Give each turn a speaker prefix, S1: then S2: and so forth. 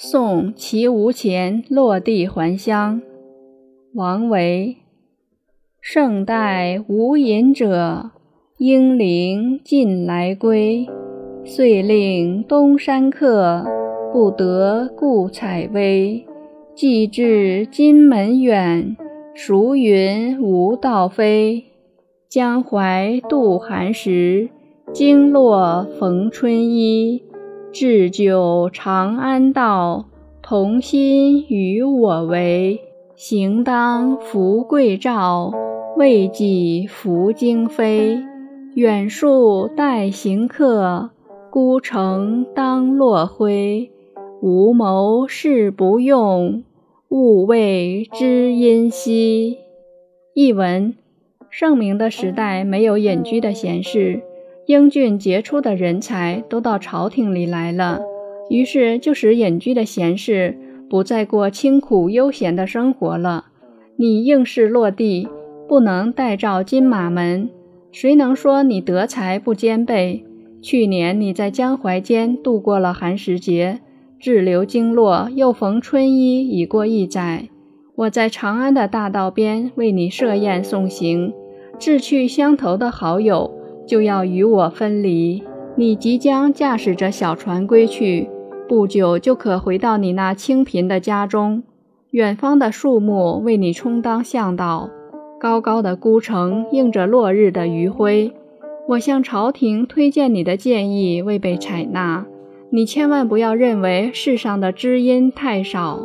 S1: 送其无钱落地还乡。王维。圣代无隐者，英灵尽来归。遂令东山客，不得故采薇。既至金门远，孰云无道飞？江淮渡寒食，经络逢春衣。置酒长安道，同心与我为。行当扶桂棹，为己扶京飞。远树待行客，孤城当落晖。无谋事不用，勿谓知音稀。译文：盛名的时代没有隐居的闲事。英俊杰出的人才都到朝廷里来了，于是就使隐居的贤士不再过清苦悠闲的生活了。你应试落地，不能代召金马门，谁能说你德才不兼备？去年你在江淮间度过了寒食节，滞留经络，又逢春衣，已过一载。我在长安的大道边为你设宴送行，志趣相投的好友。就要与我分离。你即将驾驶着小船归去，不久就可回到你那清贫的家中。远方的树木为你充当向导，高高的孤城映着落日的余晖。我向朝廷推荐你的建议未被采纳，你千万不要认为世上的知音太少。